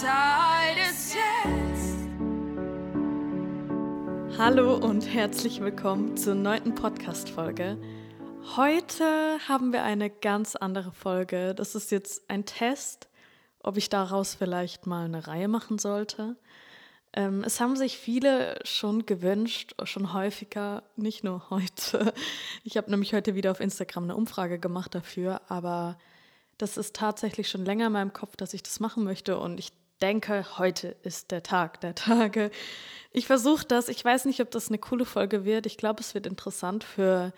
Zeit ist jetzt. Hallo und herzlich willkommen zur neunten Podcast-Folge. Heute haben wir eine ganz andere Folge. Das ist jetzt ein Test, ob ich daraus vielleicht mal eine Reihe machen sollte. Ähm, es haben sich viele schon gewünscht, schon häufiger, nicht nur heute. Ich habe nämlich heute wieder auf Instagram eine Umfrage gemacht dafür, aber das ist tatsächlich schon länger in meinem Kopf, dass ich das machen möchte und ich denke, heute ist der Tag der Tage. Ich versuche das. Ich weiß nicht, ob das eine coole Folge wird. Ich glaube, es wird interessant für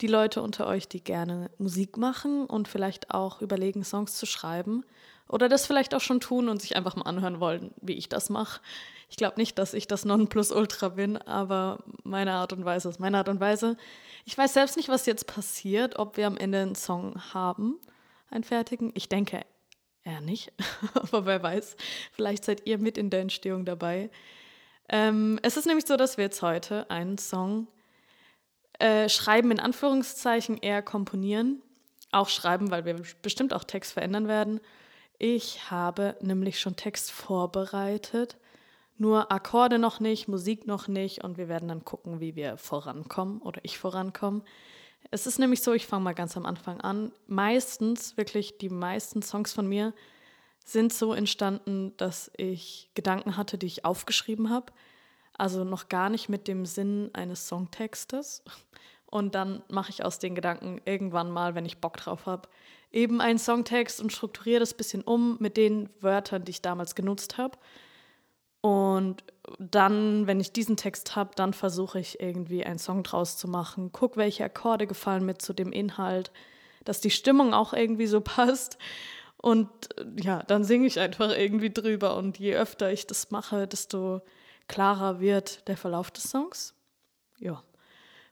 die Leute unter euch, die gerne Musik machen und vielleicht auch überlegen, Songs zu schreiben. Oder das vielleicht auch schon tun und sich einfach mal anhören wollen, wie ich das mache. Ich glaube nicht, dass ich das Nonplusultra bin, aber meine Art und Weise ist meine Art und Weise. Ich weiß selbst nicht, was jetzt passiert, ob wir am Ende einen Song haben, einen fertigen. Ich denke eher nicht, aber wer weiß. Vielleicht seid ihr mit in der Entstehung dabei. Ähm, es ist nämlich so, dass wir jetzt heute einen Song äh, schreiben, in Anführungszeichen eher komponieren. Auch schreiben, weil wir bestimmt auch Text verändern werden. Ich habe nämlich schon Text vorbereitet, nur Akkorde noch nicht, Musik noch nicht und wir werden dann gucken, wie wir vorankommen oder ich vorankomme. Es ist nämlich so, ich fange mal ganz am Anfang an. Meistens, wirklich die meisten Songs von mir sind so entstanden, dass ich Gedanken hatte, die ich aufgeschrieben habe. Also noch gar nicht mit dem Sinn eines Songtextes. Und dann mache ich aus den Gedanken irgendwann mal, wenn ich Bock drauf habe, eben einen Songtext und strukturiere das ein bisschen um mit den Wörtern, die ich damals genutzt habe. Und dann, wenn ich diesen Text habe, dann versuche ich irgendwie einen Song draus zu machen. Guck, welche Akkorde gefallen mir zu dem Inhalt, dass die Stimmung auch irgendwie so passt. Und ja, dann singe ich einfach irgendwie drüber. Und je öfter ich das mache, desto klarer wird der Verlauf des Songs. Ja.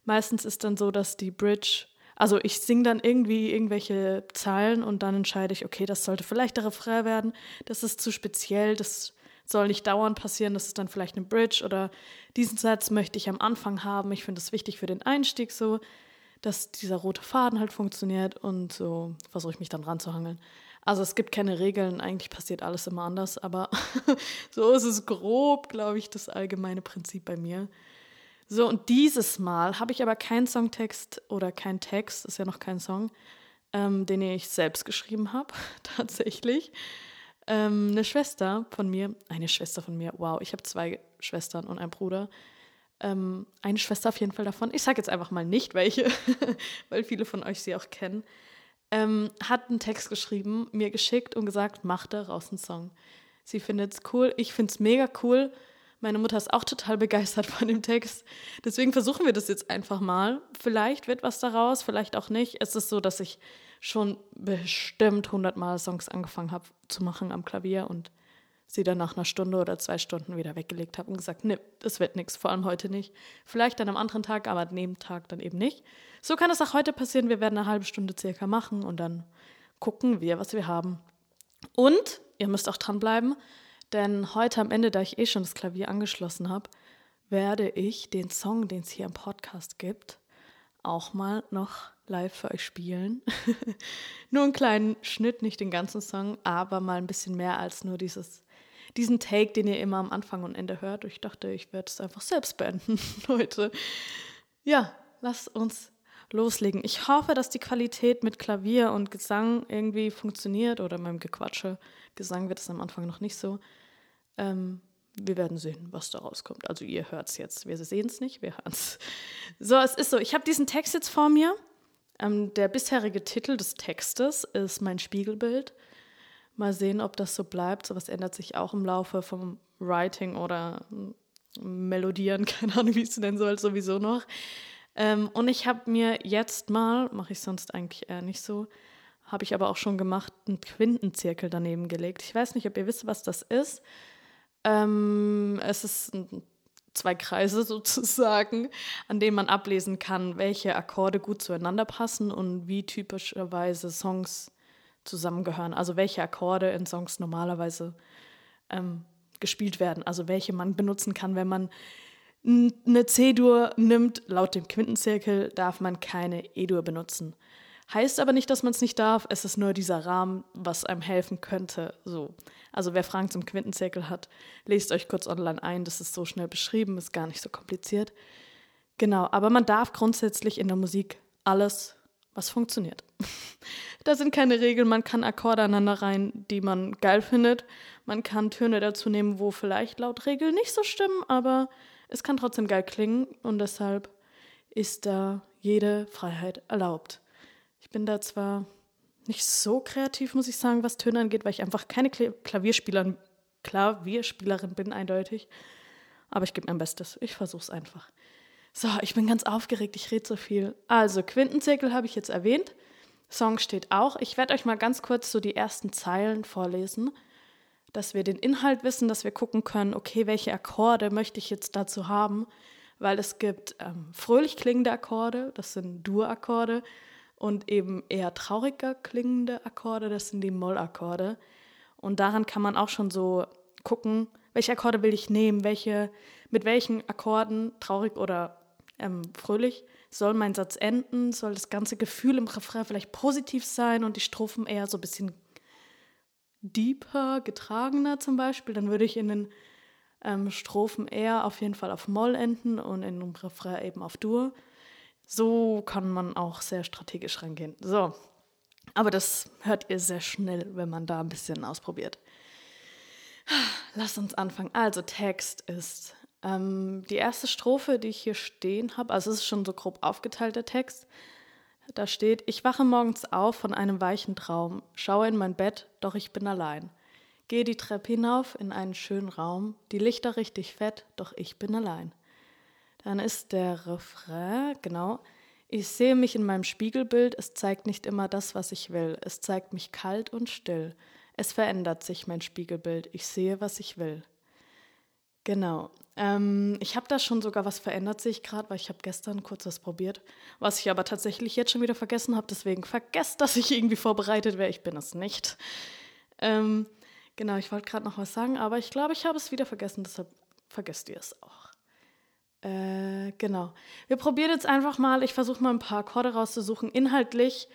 Meistens ist dann so, dass die Bridge, also ich singe dann irgendwie irgendwelche Zeilen und dann entscheide ich, okay, das sollte vielleicht der Refrain werden, das ist zu speziell, das soll nicht dauernd passieren, das ist dann vielleicht eine Bridge oder diesen Satz möchte ich am Anfang haben. Ich finde es wichtig für den Einstieg so, dass dieser rote Faden halt funktioniert und so versuche ich mich dann ranzuhangeln. Also es gibt keine Regeln, eigentlich passiert alles immer anders, aber so ist es grob, glaube ich, das allgemeine Prinzip bei mir. So, und dieses Mal habe ich aber keinen Songtext oder keinen Text, ist ja noch kein Song, ähm, den ich selbst geschrieben habe, tatsächlich. Ähm, eine Schwester von mir, eine Schwester von mir, wow, ich habe zwei Schwestern und einen Bruder. Ähm, eine Schwester auf jeden Fall davon, ich sage jetzt einfach mal nicht welche, weil viele von euch sie auch kennen, ähm, hat einen Text geschrieben, mir geschickt und gesagt, mach daraus einen Song. Sie findet es cool, ich finde es mega cool. Meine Mutter ist auch total begeistert von dem Text. Deswegen versuchen wir das jetzt einfach mal. Vielleicht wird was daraus, vielleicht auch nicht. Es ist so, dass ich schon bestimmt hundertmal Songs angefangen habe zu machen am Klavier und sie dann nach einer Stunde oder zwei Stunden wieder weggelegt habe und gesagt, ne, das wird nichts, vor allem heute nicht. Vielleicht dann am anderen Tag, aber an dem Tag dann eben nicht. So kann es auch heute passieren. Wir werden eine halbe Stunde circa machen und dann gucken wir, was wir haben. Und ihr müsst auch dranbleiben, denn heute am Ende, da ich eh schon das Klavier angeschlossen habe, werde ich den Song, den es hier im Podcast gibt, auch mal noch live für euch spielen. nur einen kleinen Schnitt, nicht den ganzen Song, aber mal ein bisschen mehr als nur dieses, diesen Take, den ihr immer am Anfang und Ende hört. Ich dachte, ich werde es einfach selbst beenden heute. Ja, lasst uns loslegen. Ich hoffe, dass die Qualität mit Klavier und Gesang irgendwie funktioniert oder meinem Gequatsche. Gesang wird es am Anfang noch nicht so. Ähm, wir werden sehen, was da rauskommt. Also ihr hört es jetzt. Wir sehen es nicht, wir hören es. So, es ist so. Ich habe diesen Text jetzt vor mir. Ähm, der bisherige Titel des Textes ist mein Spiegelbild. Mal sehen, ob das so bleibt. So was ändert sich auch im Laufe vom Writing oder Melodieren, keine Ahnung, wie es nennen soll, sowieso noch. Ähm, und ich habe mir jetzt mal, mache ich sonst eigentlich eher nicht so, habe ich aber auch schon gemacht, einen Quintenzirkel daneben gelegt. Ich weiß nicht, ob ihr wisst, was das ist. Ähm, es ist zwei Kreise sozusagen, an denen man ablesen kann, welche Akkorde gut zueinander passen und wie typischerweise Songs zusammengehören. Also welche Akkorde in Songs normalerweise ähm, gespielt werden. Also welche man benutzen kann, wenn man eine C-Dur nimmt. Laut dem Quintenzirkel darf man keine E-Dur benutzen. Heißt aber nicht, dass man es nicht darf. Es ist nur dieser Rahmen, was einem helfen könnte. So. Also wer Fragen zum Quintenzirkel hat, lest euch kurz online ein. Das ist so schnell beschrieben, ist gar nicht so kompliziert. Genau, aber man darf grundsätzlich in der Musik alles, was funktioniert. da sind keine Regeln, man kann Akkorde aneinander rein, die man geil findet. Man kann Töne dazu nehmen, wo vielleicht laut Regeln nicht so stimmen, aber es kann trotzdem geil klingen und deshalb ist da jede Freiheit erlaubt. Bin da zwar nicht so kreativ, muss ich sagen, was Töne angeht, weil ich einfach keine Klavierspielerin, Klavierspielerin bin, eindeutig. Aber ich gebe mein Bestes. Ich versuche es einfach. So, ich bin ganz aufgeregt, ich rede so viel. Also, Quintenzirkel habe ich jetzt erwähnt. Song steht auch. Ich werde euch mal ganz kurz so die ersten Zeilen vorlesen, dass wir den Inhalt wissen, dass wir gucken können, okay, welche Akkorde möchte ich jetzt dazu haben, weil es gibt ähm, fröhlich klingende Akkorde, das sind Dur-Akkorde, und eben eher trauriger klingende Akkorde, das sind die Mollakkorde. Und daran kann man auch schon so gucken, welche Akkorde will ich nehmen, welche, mit welchen Akkorden, traurig oder ähm, fröhlich, soll mein Satz enden, soll das ganze Gefühl im Refrain vielleicht positiv sein und die Strophen eher so ein bisschen deeper, getragener zum Beispiel, dann würde ich in den ähm, Strophen eher auf jeden Fall auf Moll enden und in dem Refrain eben auf Dur. So kann man auch sehr strategisch rangehen. So, aber das hört ihr sehr schnell, wenn man da ein bisschen ausprobiert. Lasst uns anfangen. Also Text ist ähm, die erste Strophe, die ich hier stehen habe. Also es ist schon so grob aufgeteilt der Text. Da steht: Ich wache morgens auf von einem weichen Traum, schaue in mein Bett, doch ich bin allein. Gehe die Treppe hinauf in einen schönen Raum, die Lichter richtig fett, doch ich bin allein. Dann ist der Refrain, genau. Ich sehe mich in meinem Spiegelbild, es zeigt nicht immer das, was ich will. Es zeigt mich kalt und still. Es verändert sich mein Spiegelbild. Ich sehe, was ich will. Genau. Ähm, ich habe da schon sogar was verändert, sehe ich gerade, weil ich habe gestern kurz was probiert, was ich aber tatsächlich jetzt schon wieder vergessen habe. Deswegen vergesst, dass ich irgendwie vorbereitet wäre. Ich bin es nicht. Ähm, genau, ich wollte gerade noch was sagen, aber ich glaube, ich habe es wieder vergessen. Deshalb vergesst ihr es auch. Äh, genau. Wir probieren jetzt einfach mal, ich versuche mal ein paar Akkorde rauszusuchen. Inhaltlich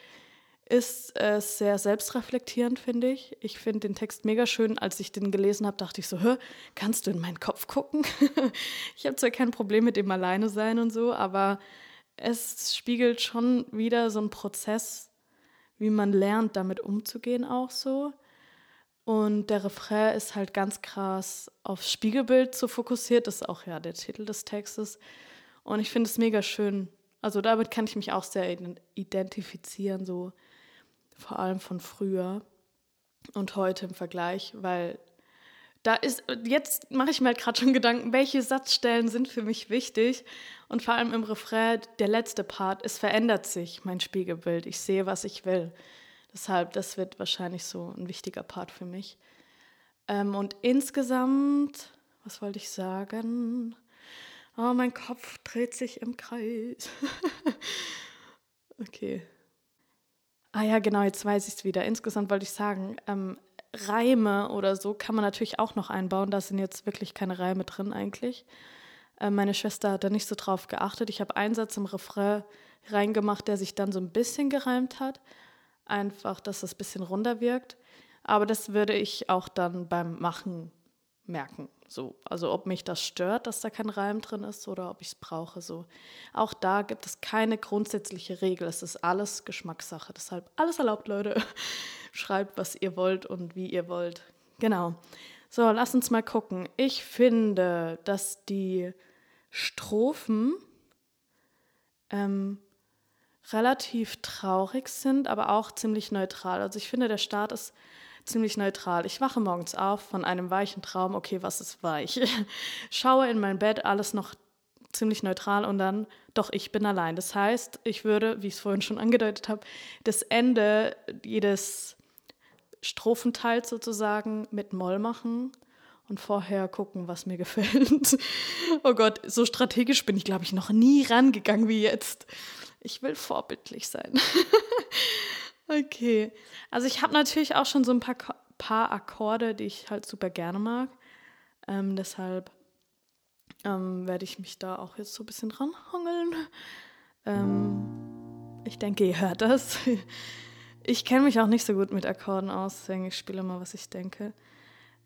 ist es sehr selbstreflektierend, finde ich. Ich finde den Text mega schön. Als ich den gelesen habe, dachte ich so, Hör, kannst du in meinen Kopf gucken? ich habe zwar kein Problem mit dem Alleine sein und so, aber es spiegelt schon wieder so einen Prozess, wie man lernt, damit umzugehen auch so. Und der Refrain ist halt ganz krass aufs Spiegelbild so fokussiert. Das ist auch ja der Titel des Textes. Und ich finde es mega schön. Also damit kann ich mich auch sehr identifizieren, so vor allem von früher und heute im Vergleich, weil da ist, jetzt mache ich mir halt gerade schon Gedanken, welche Satzstellen sind für mich wichtig. Und vor allem im Refrain, der letzte Part, es verändert sich, mein Spiegelbild. Ich sehe, was ich will. Deshalb, das wird wahrscheinlich so ein wichtiger Part für mich. Ähm, und insgesamt, was wollte ich sagen? Oh, mein Kopf dreht sich im Kreis. okay. Ah ja, genau, jetzt weiß ich es wieder. Insgesamt wollte ich sagen, ähm, Reime oder so kann man natürlich auch noch einbauen. Da sind jetzt wirklich keine Reime drin eigentlich. Äh, meine Schwester hat da nicht so drauf geachtet. Ich habe einen Satz im Refrain reingemacht, der sich dann so ein bisschen gereimt hat einfach, dass es ein bisschen runder wirkt. Aber das würde ich auch dann beim Machen merken. So. Also ob mich das stört, dass da kein Reim drin ist oder ob ich es brauche. So. Auch da gibt es keine grundsätzliche Regel. Es ist alles Geschmackssache. Deshalb alles erlaubt, Leute. Schreibt, was ihr wollt und wie ihr wollt. Genau. So, lass uns mal gucken. Ich finde, dass die Strophen ähm, relativ traurig sind, aber auch ziemlich neutral. Also ich finde, der Start ist ziemlich neutral. Ich wache morgens auf von einem weichen Traum. Okay, was ist weich? Schaue in mein Bett, alles noch ziemlich neutral und dann, doch ich bin allein. Das heißt, ich würde, wie ich es vorhin schon angedeutet habe, das Ende jedes Strophenteils sozusagen mit Moll machen und vorher gucken, was mir gefällt. oh Gott, so strategisch bin ich, glaube ich, noch nie rangegangen wie jetzt. Ich will vorbildlich sein. okay. Also ich habe natürlich auch schon so ein paar, paar Akkorde, die ich halt super gerne mag. Ähm, deshalb ähm, werde ich mich da auch jetzt so ein bisschen ranhangeln. Ähm, Ich denke, ihr hört das. Ich kenne mich auch nicht so gut mit Akkorden aus, deswegen ich spiele mal, was ich denke.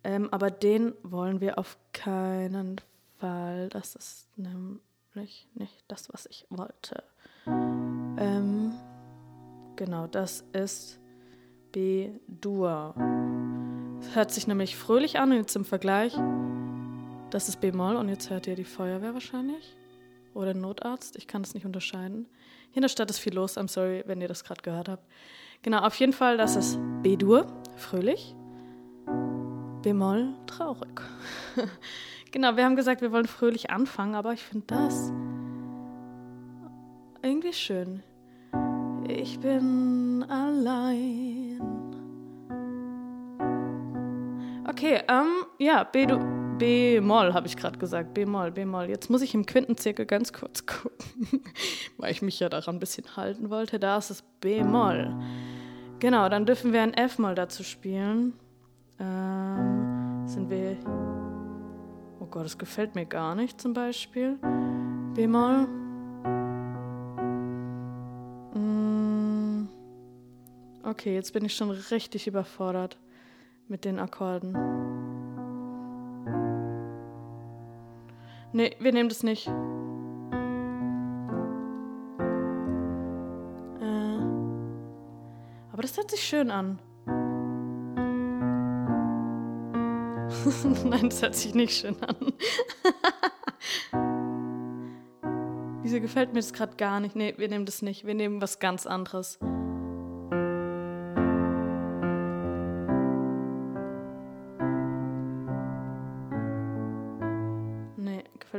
Ähm, aber den wollen wir auf keinen Fall. Das ist nämlich nicht das, was ich wollte. Genau, das ist B-Dur. Hört sich nämlich fröhlich an und jetzt im Vergleich. Das ist B-Moll und jetzt hört ihr die Feuerwehr wahrscheinlich. Oder Notarzt. Ich kann es nicht unterscheiden. Hier in der Stadt ist viel los. I'm sorry, wenn ihr das gerade gehört habt. Genau, auf jeden Fall, das ist B-Dur, fröhlich. B-Moll, traurig. genau, wir haben gesagt, wir wollen fröhlich anfangen, aber ich finde das irgendwie schön. Ich bin allein. Okay, ähm, ja, B-Moll habe ich gerade gesagt. B-Moll, B-Moll. Jetzt muss ich im Quintenzirkel ganz kurz gucken, weil ich mich ja daran ein bisschen halten wollte. Da ist es B-Moll. Genau, dann dürfen wir ein F-Moll dazu spielen. Ähm, sind wir. Oh Gott, das gefällt mir gar nicht zum Beispiel. B-Moll. Okay, jetzt bin ich schon richtig überfordert mit den Akkorden. Nee, wir nehmen das nicht. Äh. Aber das hört sich schön an. Nein, das hört sich nicht schön an. Wieso gefällt mir das gerade gar nicht? Nee, wir nehmen das nicht. Wir nehmen was ganz anderes.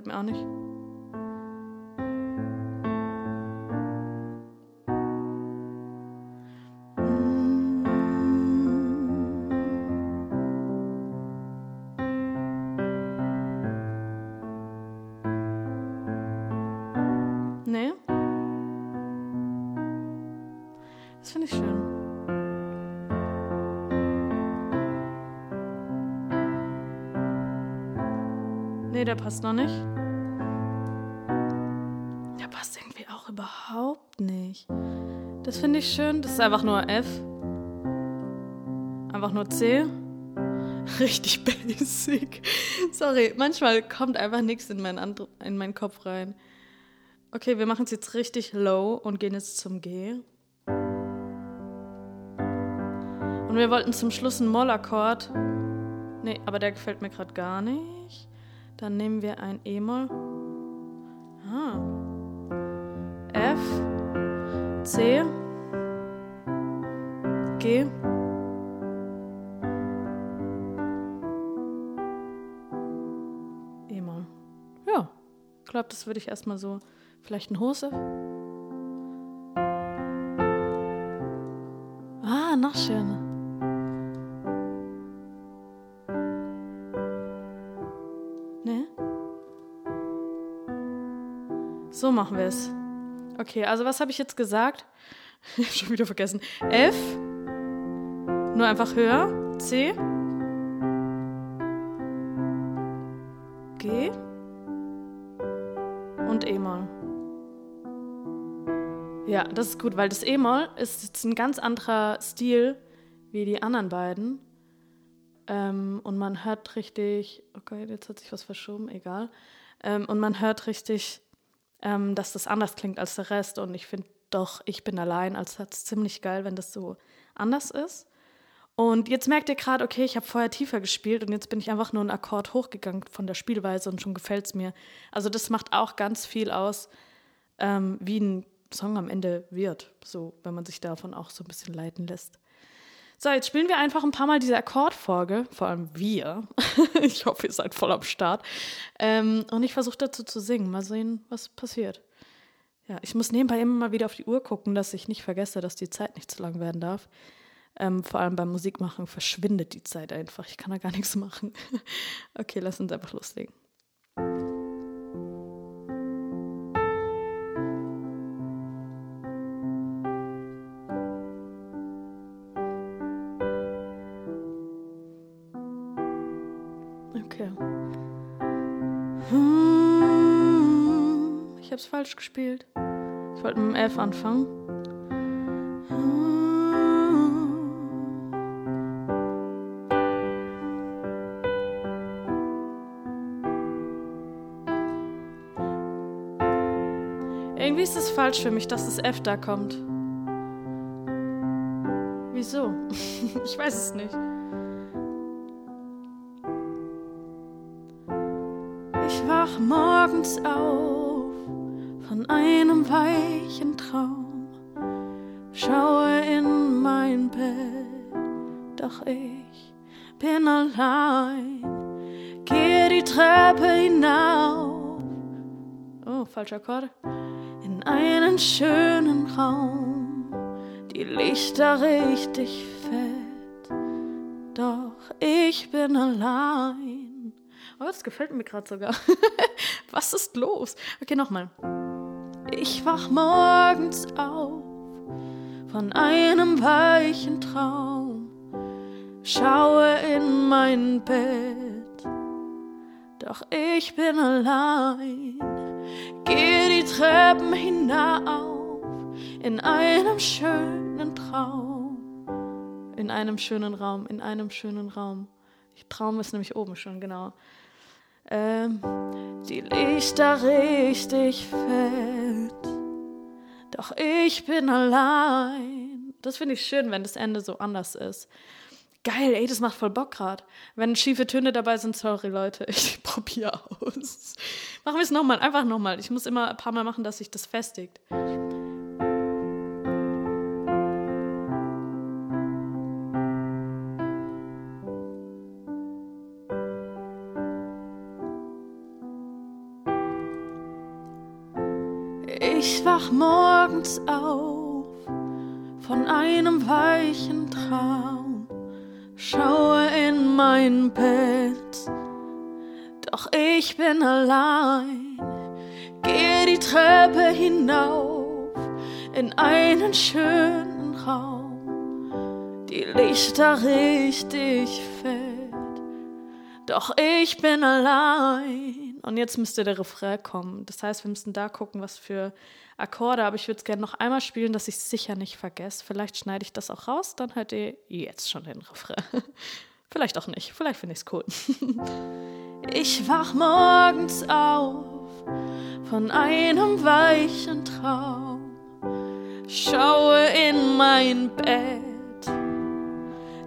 Gefällt mir auch nicht. Nee. Das finde ich schön. Nee, der passt noch nicht. Das finde ich schön. Das ist einfach nur F. Einfach nur C. Richtig basic. Sorry, manchmal kommt einfach nichts in, mein in meinen Kopf rein. Okay, wir machen es jetzt richtig low und gehen jetzt zum G. Und wir wollten zum Schluss einen Mollakkord. Nee, aber der gefällt mir gerade gar nicht. Dann nehmen wir ein E-Moll. Ah. C, G. E-Moll. Ja, ich glaube, das würde ich erstmal so. Vielleicht ein Hose. Ah, noch schöner. So machen wir es. Okay, also was habe ich jetzt gesagt? Ich habe schon wieder vergessen. F. Nur einfach höher. C. G. Und E-Moll. Ja, das ist gut, weil das E-Moll ist jetzt ein ganz anderer Stil wie die anderen beiden. Ähm, und man hört richtig, okay, jetzt hat sich was verschoben, egal. Ähm, und man hört richtig ähm, dass das anders klingt als der Rest. Und ich finde doch, ich bin allein als Satz ziemlich geil, wenn das so anders ist. Und jetzt merkt ihr gerade, okay, ich habe vorher tiefer gespielt und jetzt bin ich einfach nur einen Akkord hochgegangen von der Spielweise und schon gefällt es mir. Also das macht auch ganz viel aus, ähm, wie ein Song am Ende wird, so wenn man sich davon auch so ein bisschen leiten lässt. So, jetzt spielen wir einfach ein paar Mal diese Akkordfolge, vor allem wir. ich hoffe, ihr seid voll am Start. Ähm, und ich versuche dazu zu singen. Mal sehen, was passiert. Ja, ich muss nebenbei immer mal wieder auf die Uhr gucken, dass ich nicht vergesse, dass die Zeit nicht zu lang werden darf. Ähm, vor allem beim Musikmachen verschwindet die Zeit einfach. Ich kann da gar nichts machen. okay, lass uns einfach loslegen. ich hab's falsch gespielt. Ich wollte mit dem F anfangen. Irgendwie ist es falsch für mich, dass das F da kommt. Wieso? ich weiß es nicht. Ich wach morgens auf einem weichen Traum, schaue in mein Bett, doch ich bin allein, gehe die Treppe hinauf. Oh, falscher Akkord. In einen schönen Raum, die Lichter richtig fett, doch ich bin allein. Oh, das gefällt mir gerade sogar. Was ist los? Okay, nochmal. Ich wach morgens auf von einem weichen Traum, schaue in mein Bett, doch ich bin allein, geh die Treppen hinauf in einem schönen Traum, in einem schönen Raum, in einem schönen Raum. Traum ist nämlich oben schon, genau. Ähm, die Lichter richtig fett. Doch ich bin allein. Das finde ich schön, wenn das Ende so anders ist. Geil, ey, das macht voll Bock gerade. Wenn schiefe Töne dabei sind, sorry Leute, ich probiere aus. Machen wir es nochmal, einfach nochmal. Ich muss immer ein paar Mal machen, dass sich das festigt. Wach morgens auf von einem weichen Traum, schaue in mein Bett, doch ich bin allein, gehe die Treppe hinauf in einen schönen Raum, die Lichter richtig fett, doch ich bin allein. Und jetzt müsste der Refrain kommen. Das heißt, wir müssen da gucken, was für Akkorde. Aber ich würde es gerne noch einmal spielen, dass ich es sicher nicht vergesse. Vielleicht schneide ich das auch raus, dann hört ihr jetzt schon den Refrain. Vielleicht auch nicht. Vielleicht finde ich es cool. Ich wach morgens auf von einem weichen Traum, schaue in mein Bett,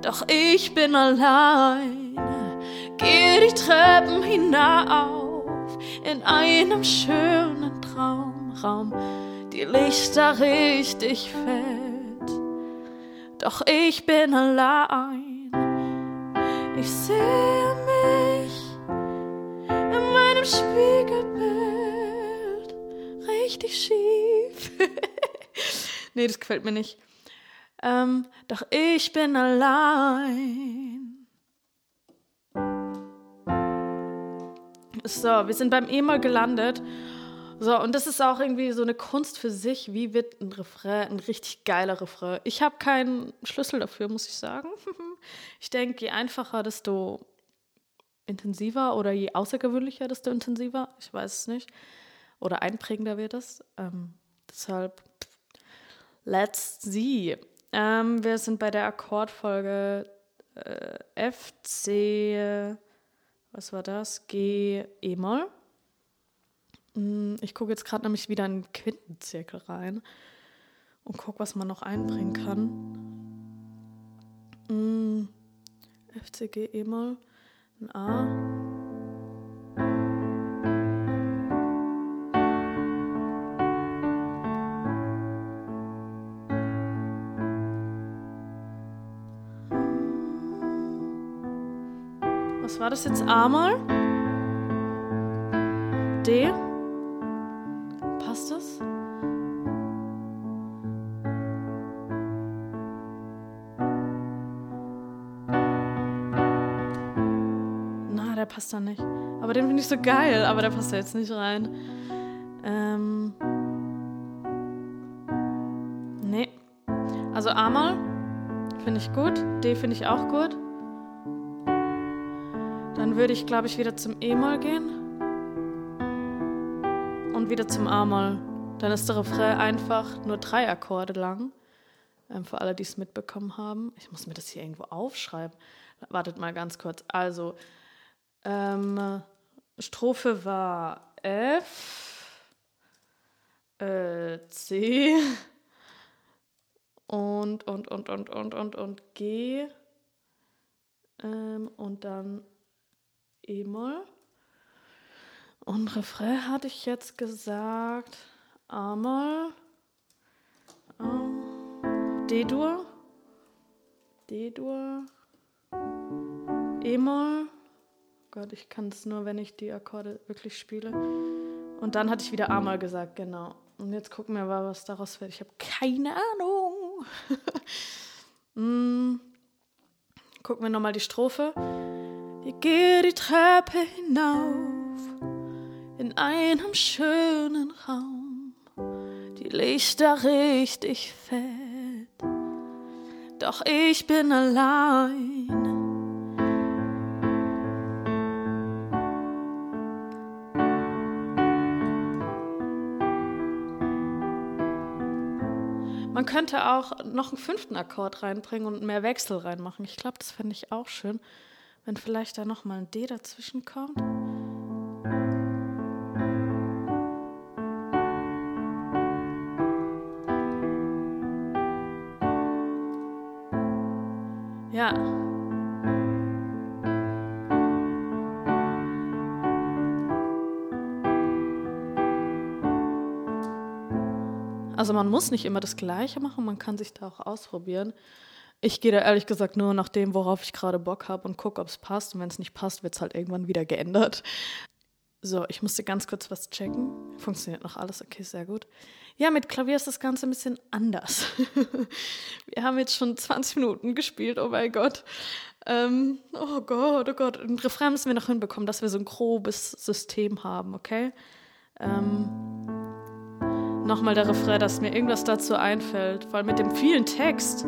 doch ich bin allein, geh die Treppen hinauf in einem schönen Traumraum, die Lichter richtig fett. Doch ich bin allein, ich sehe mich in meinem Spiegelbild richtig schief. nee, das gefällt mir nicht. Ähm, doch ich bin allein. So, wir sind beim E-Moll gelandet. So, und das ist auch irgendwie so eine Kunst für sich. Wie wird ein Refrain ein richtig geiler Refrain? Ich habe keinen Schlüssel dafür, muss ich sagen. Ich denke, je einfacher, desto intensiver oder je außergewöhnlicher, desto intensiver. Ich weiß es nicht. Oder einprägender wird es. Ähm, deshalb, let's see. Ähm, wir sind bei der Akkordfolge äh, F, C, was war das? G, E-Moll. Mm, ich gucke jetzt gerade nämlich wieder in den Quintenzirkel rein und gucke, was man noch einbringen kann. Mm, F, C, G, E-Moll, ein A. Was war das jetzt? A mal? D? Passt das? Na, der passt da nicht. Aber den finde ich so geil, aber der passt da jetzt nicht rein. Ähm. Nee. Also A mal finde ich gut. D finde ich auch gut. Würde ich, glaube ich, wieder zum E-Moll gehen und wieder zum A-Moll. Dann ist der Refrain einfach nur drei Akkorde lang. Ähm, für alle, die es mitbekommen haben. Ich muss mir das hier irgendwo aufschreiben. Wartet mal ganz kurz. Also, ähm, Strophe war F, äh, C und, und, und, und, und, und, und G ähm, und dann E-Moll. Und Refrain hatte ich jetzt gesagt A-Moll, ähm, D-Dur, D-Dur, E-Moll. Gott, ich kann es nur, wenn ich die Akkorde wirklich spiele. Und dann hatte ich wieder A-Moll gesagt, genau. Und jetzt gucken wir mal, was daraus wird. Ich habe keine Ahnung. mm. Gucken wir nochmal die Strophe. Ich gehe die Treppe hinauf in einem schönen Raum. Die Lichter richtig fett. Doch ich bin allein. Man könnte auch noch einen fünften Akkord reinbringen und mehr Wechsel reinmachen. Ich glaube, das fände ich auch schön, wenn vielleicht da noch mal ein D dazwischen kommt. Ja. Also man muss nicht immer das Gleiche machen, man kann sich da auch ausprobieren. Ich gehe da ehrlich gesagt nur nach dem, worauf ich gerade Bock habe und gucke, ob es passt. Und wenn es nicht passt, wird es halt irgendwann wieder geändert. So, ich musste ganz kurz was checken. Funktioniert noch alles, okay, sehr gut. Ja, mit Klavier ist das Ganze ein bisschen anders. Wir haben jetzt schon 20 Minuten gespielt, oh mein Gott. Ähm, oh Gott, oh Gott. Ein Refrain müssen wir noch hinbekommen, dass wir so ein grobes System haben, okay? Ähm, nochmal der Refrain, dass mir irgendwas dazu einfällt, weil mit dem vielen Text.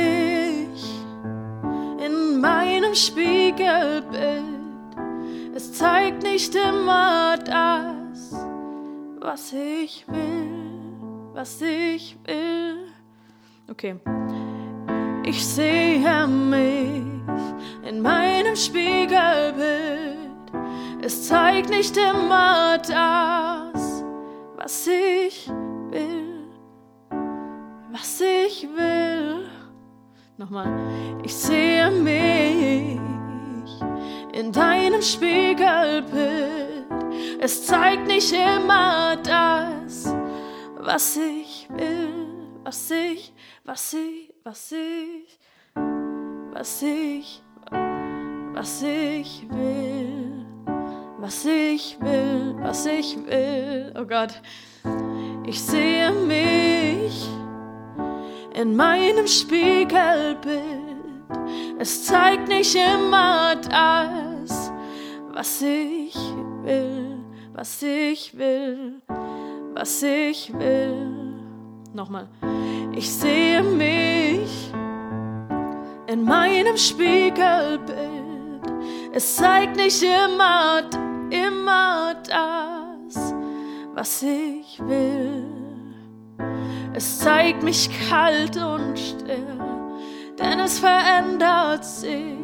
meinem Spiegelbild. Es zeigt nicht immer das, was ich will, was ich will. Okay. Ich sehe mich in meinem Spiegelbild. Es zeigt nicht immer das, was ich will, was ich will. Nochmal, ich sehe mich in deinem Spiegelbild. Es zeigt nicht immer das, was ich will, was ich, was ich was ich, was ich, was ich will, was ich will, was ich will. Oh Gott, ich sehe mich in meinem Spiegelbild. Es zeigt nicht immer das, was ich will, was ich will, was ich will. Nochmal. Ich sehe mich in meinem Spiegelbild. Es zeigt nicht immer, immer das, was ich will. Es zeigt mich kalt und still, denn es verändert sich.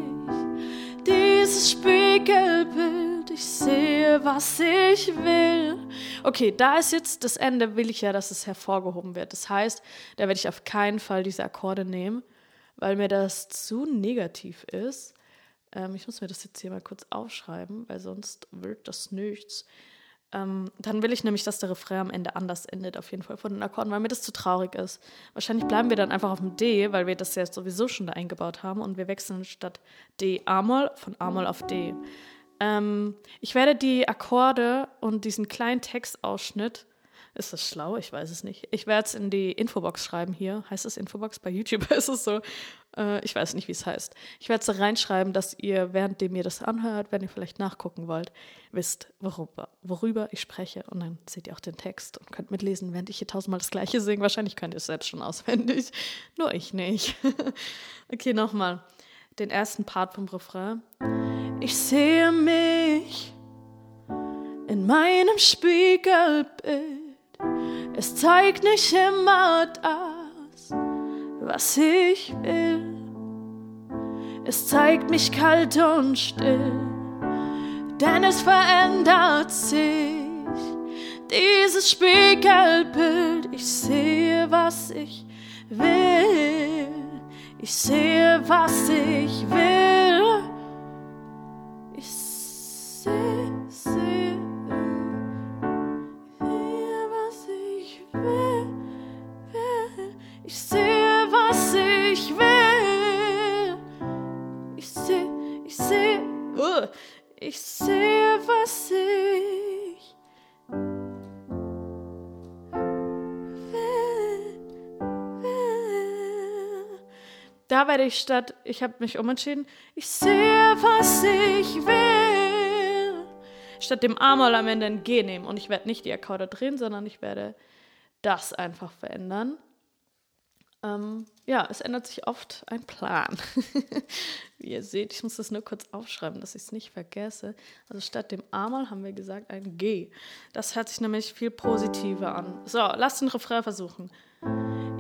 Dieses Spiegelbild, ich sehe, was ich will. Okay, da ist jetzt das Ende, will ich ja, dass es hervorgehoben wird. Das heißt, da werde ich auf keinen Fall diese Akkorde nehmen, weil mir das zu negativ ist. Ähm, ich muss mir das jetzt hier mal kurz aufschreiben, weil sonst wird das nichts. Ähm, dann will ich nämlich, dass der Refrain am Ende anders endet, auf jeden Fall von den Akkorden, weil mir das zu traurig ist. Wahrscheinlich bleiben wir dann einfach auf dem D, weil wir das ja sowieso schon da eingebaut haben und wir wechseln statt D A-Moll von A-Moll auf D. Ähm, ich werde die Akkorde und diesen kleinen Textausschnitt ist das schlau? Ich weiß es nicht. Ich werde es in die Infobox schreiben hier. Heißt es Infobox? Bei YouTube ist es so. Äh, ich weiß nicht, wie es heißt. Ich werde es reinschreiben, dass ihr, währenddem ihr das anhört, wenn ihr vielleicht nachgucken wollt, wisst, worüber, worüber ich spreche. Und dann seht ihr auch den Text und könnt mitlesen, während ich hier tausendmal das Gleiche singe. Wahrscheinlich könnt ihr es selbst schon auswendig. Nur ich nicht. okay, nochmal. Den ersten Part vom Refrain. Ich sehe mich in meinem Spiegelbild es zeigt nicht immer das, was ich will. Es zeigt mich kalt und still, denn es verändert sich. Dieses Spiegelbild, ich sehe, was ich will. Ich sehe, was ich will. Ich sehe, was ich will. will. Da werde ich statt, ich habe mich umentschieden, ich sehe, was ich will. Statt dem A-Moll am Ende ein G nehmen. Und ich werde nicht die Akkorde drehen, sondern ich werde das einfach verändern. Ähm, ja, es ändert sich oft ein Plan. Wie ihr seht, ich muss das nur kurz aufschreiben, dass ich es nicht vergesse. Also statt dem A-Moll haben wir gesagt ein G. Das hört sich nämlich viel positiver an. So, lasst den Refrain versuchen.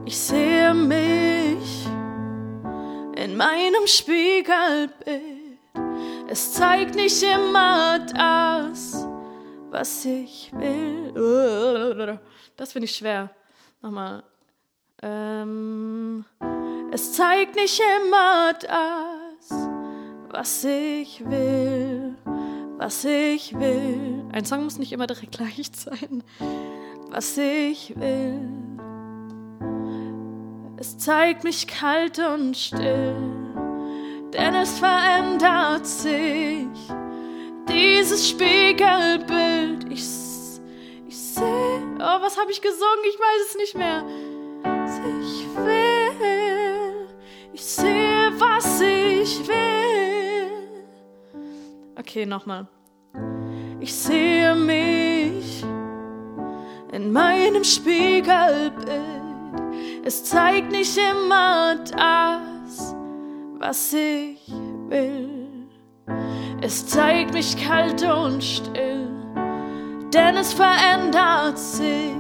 Ich sehe mich in meinem Spiegelbild. Es zeigt nicht immer das, was ich will. Das finde ich schwer. Nochmal. Ähm, es zeigt nicht immer das, was ich will, was ich will. Ein Song muss nicht immer direkt gleich sein. Was ich will. Es zeigt mich kalt und still, denn es verändert sich. Dieses Spiegelbild, ich, ich sehe. Oh, was habe ich gesungen? Ich weiß es nicht mehr Ich sehe, was ich will. Okay, nochmal. Ich sehe mich in meinem Spiegelbild. Es zeigt nicht immer das, was ich will. Es zeigt mich kalt und still, denn es verändert sich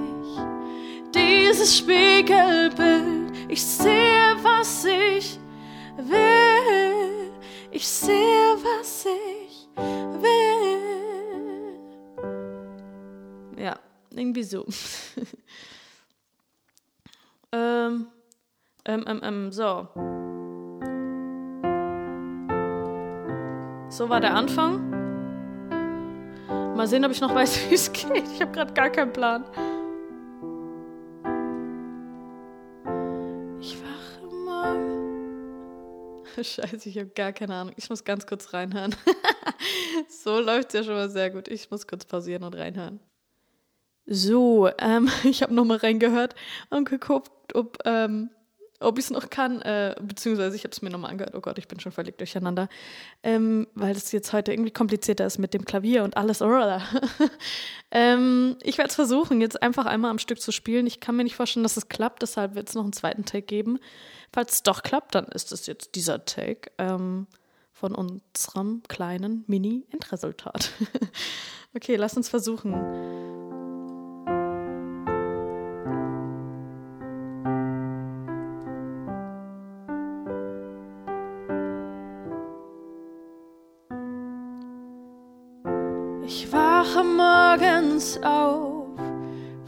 dieses Spiegelbild. Ich sehe, was ich will. Ich sehe, was ich will. Ja, irgendwie so. ähm, ähm, ähm, ähm, so. So war der Anfang. Mal sehen, ob ich noch weiß, wie es geht. Ich habe gerade gar keinen Plan. Scheiße, ich habe gar keine Ahnung. Ich muss ganz kurz reinhören. so läuft es ja schon mal sehr gut. Ich muss kurz pausieren und reinhören. So, ähm, ich habe nochmal reingehört und geguckt, ob, ähm, ob ich es noch kann, äh, beziehungsweise ich habe es mir nochmal angehört. Oh Gott, ich bin schon völlig durcheinander, ähm, weil es jetzt heute irgendwie komplizierter ist mit dem Klavier und alles. ähm, ich werde es versuchen, jetzt einfach einmal am Stück zu spielen. Ich kann mir nicht vorstellen, dass es klappt, deshalb wird es noch einen zweiten Take geben. Falls es doch klappt, dann ist es jetzt dieser Take ähm, von unserem kleinen Mini-Endresultat. okay, lass uns versuchen.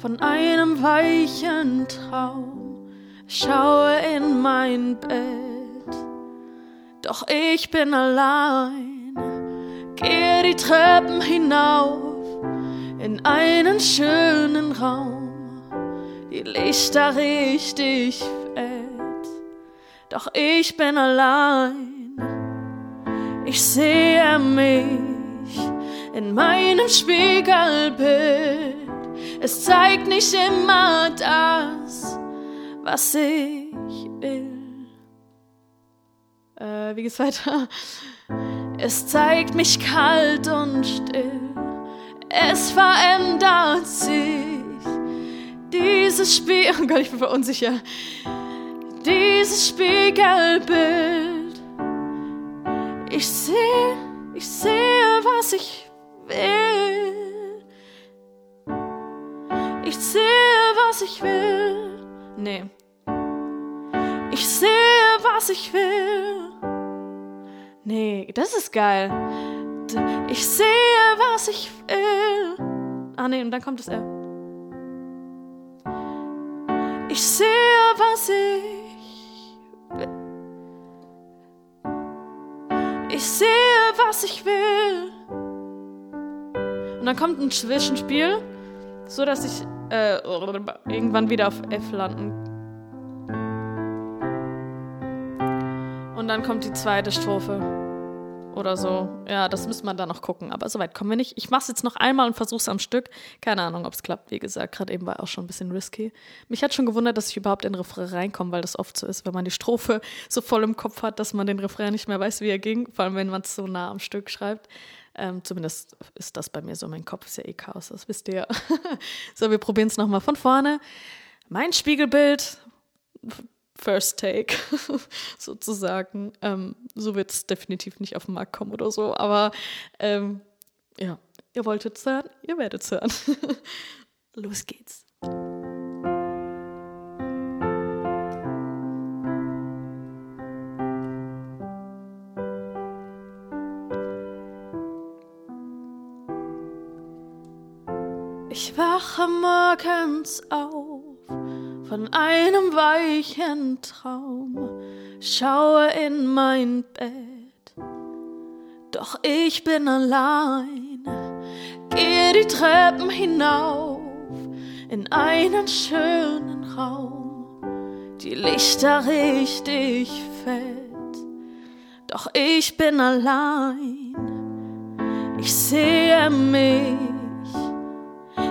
Von einem weichen Traum schaue in mein Bett, doch ich bin allein, gehe die Treppen hinauf, in einen schönen Raum. Die Lichter richtig fett, doch ich bin allein. Ich sehe mich in meinem Spiegelbild. Es zeigt nicht immer das, was ich will. Äh, wie geht's weiter? Es zeigt mich kalt und still. Es verändert sich. Dieses Spiel. Oh Gott, ich bin verunsicher. Dieses Spiegelbild. Ich sehe, ich sehe, was ich will. Ich sehe, was ich will. Nee. Ich sehe, was ich will. Nee, das ist geil. Ich sehe, was ich will. Ah, nee, und dann kommt das R. Ich sehe, was ich will. Ich sehe, was ich will. Und dann kommt ein Zwischenspiel, so dass ich äh, irgendwann wieder auf F landen. Und dann kommt die zweite Strophe oder so. Ja, das müsste man dann noch gucken. Aber soweit kommen wir nicht. Ich mache es jetzt noch einmal und versuche es am Stück. Keine Ahnung, ob es klappt. Wie gesagt, gerade eben war auch schon ein bisschen risky. Mich hat schon gewundert, dass ich überhaupt in Refrain reinkomme, weil das oft so ist, wenn man die Strophe so voll im Kopf hat, dass man den Refrain nicht mehr weiß, wie er ging. Vor allem, wenn man es so nah am Stück schreibt. Ähm, zumindest ist das bei mir so. Mein Kopf ist ja eh Chaos, das wisst ihr ja. so, wir probieren es nochmal von vorne. Mein Spiegelbild First Take sozusagen. Ähm, so wird es definitiv nicht auf den Markt kommen oder so, aber ähm, ja, ihr wolltet es hören, ihr werdet es hören. Los geht's. Wache morgens auf von einem weichen Traum, schaue in mein Bett, doch ich bin allein, gehe die Treppen hinauf in einen schönen Raum, die Lichter richtig fett, doch ich bin allein, ich sehe mich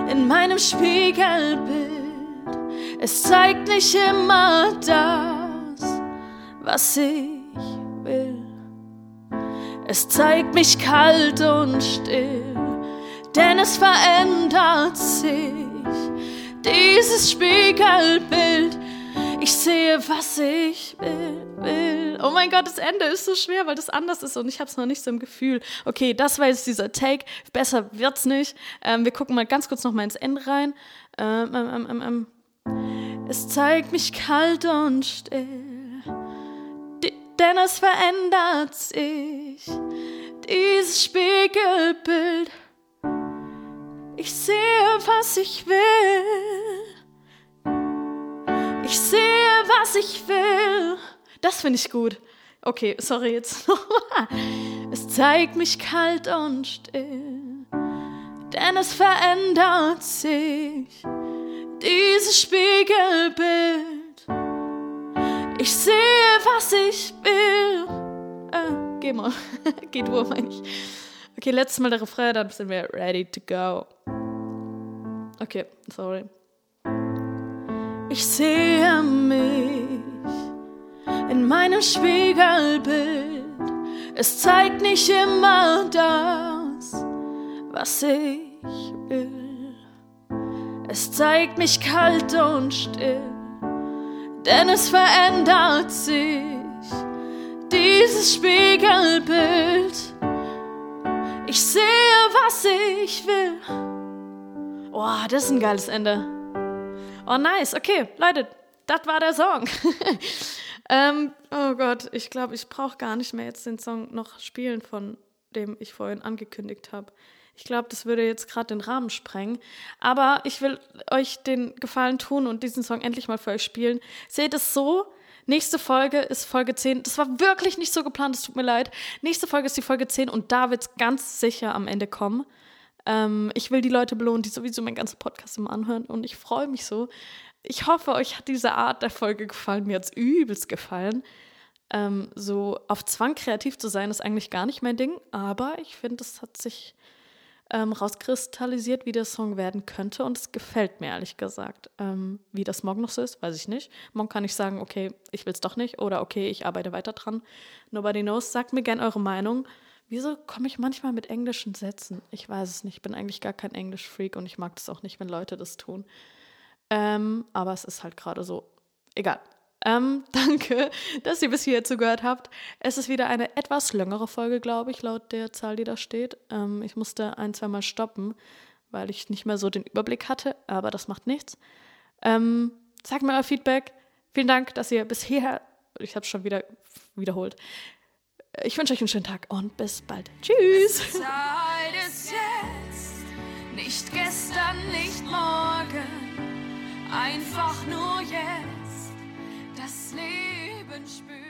in meinem Spiegelbild es zeigt nicht immer das, was ich will. Es zeigt mich kalt und still, denn es verändert sich. Dieses Spiegelbild, ich sehe, was ich will, will. Oh mein Gott, das Ende ist so schwer, weil das anders ist und ich habe es noch nicht so im Gefühl. Okay, das war jetzt dieser Take. Besser wird's nicht. Ähm, wir gucken mal ganz kurz noch mal ins Ende rein. Ähm, ähm, ähm, ähm es zeigt mich kalt und still, denn es verändert sich, dieses Spiegelbild. Ich sehe, was ich will. Ich sehe, was ich will. Das finde ich gut. Okay, sorry jetzt. es zeigt mich kalt und still, denn es verändert sich dieses Spiegelbild. Ich sehe, was ich will. Äh, geh mal. geh du, meine ich. Okay, letztes Mal der Refrain, dann sind wir ready to go. Okay, sorry. Ich sehe mich in meinem Spiegelbild. Es zeigt nicht immer das, was ich will. Es zeigt mich kalt und still, denn es verändert sich dieses Spiegelbild. Ich sehe, was ich will. Oh, das ist ein geiles Ende. Oh, nice. Okay, Leute, das war der Song. ähm, oh Gott, ich glaube, ich brauche gar nicht mehr jetzt den Song noch spielen, von dem ich vorhin angekündigt habe. Ich glaube, das würde jetzt gerade den Rahmen sprengen. Aber ich will euch den Gefallen tun und diesen Song endlich mal für euch spielen. Seht es so. Nächste Folge ist Folge 10. Das war wirklich nicht so geplant, es tut mir leid. Nächste Folge ist die Folge 10 und da wird es ganz sicher am Ende kommen. Ähm, ich will die Leute belohnen, die sowieso meinen ganzen Podcast immer anhören und ich freue mich so. Ich hoffe, euch hat diese Art der Folge gefallen. Mir hat es übelst gefallen. Ähm, so auf Zwang kreativ zu sein, ist eigentlich gar nicht mein Ding, aber ich finde, es hat sich ähm, rauskristallisiert, wie der Song werden könnte und es gefällt mir ehrlich gesagt. Ähm, wie das morgen noch so ist, weiß ich nicht. Morgen kann ich sagen, okay, ich will es doch nicht oder okay, ich arbeite weiter dran. Nobody knows. Sagt mir gerne eure Meinung. Wieso komme ich manchmal mit englischen Sätzen? Ich weiß es nicht. Ich bin eigentlich gar kein Englisch-Freak und ich mag das auch nicht, wenn Leute das tun. Ähm, aber es ist halt gerade so. Egal. Ähm, danke, dass ihr bis hierher zugehört habt. Es ist wieder eine etwas längere Folge, glaube ich, laut der Zahl, die da steht. Ähm, ich musste ein, zweimal stoppen, weil ich nicht mehr so den Überblick hatte, aber das macht nichts. Ähm, sagt mir euer Feedback. Vielen Dank, dass ihr bis hierher, ich habe es schon wieder wiederholt. Ich wünsche euch einen schönen Tag und bis bald. Tschüss. Es ist Zeit ist jetzt, nicht gestern, nicht morgen, einfach nur jetzt das Leben spüren.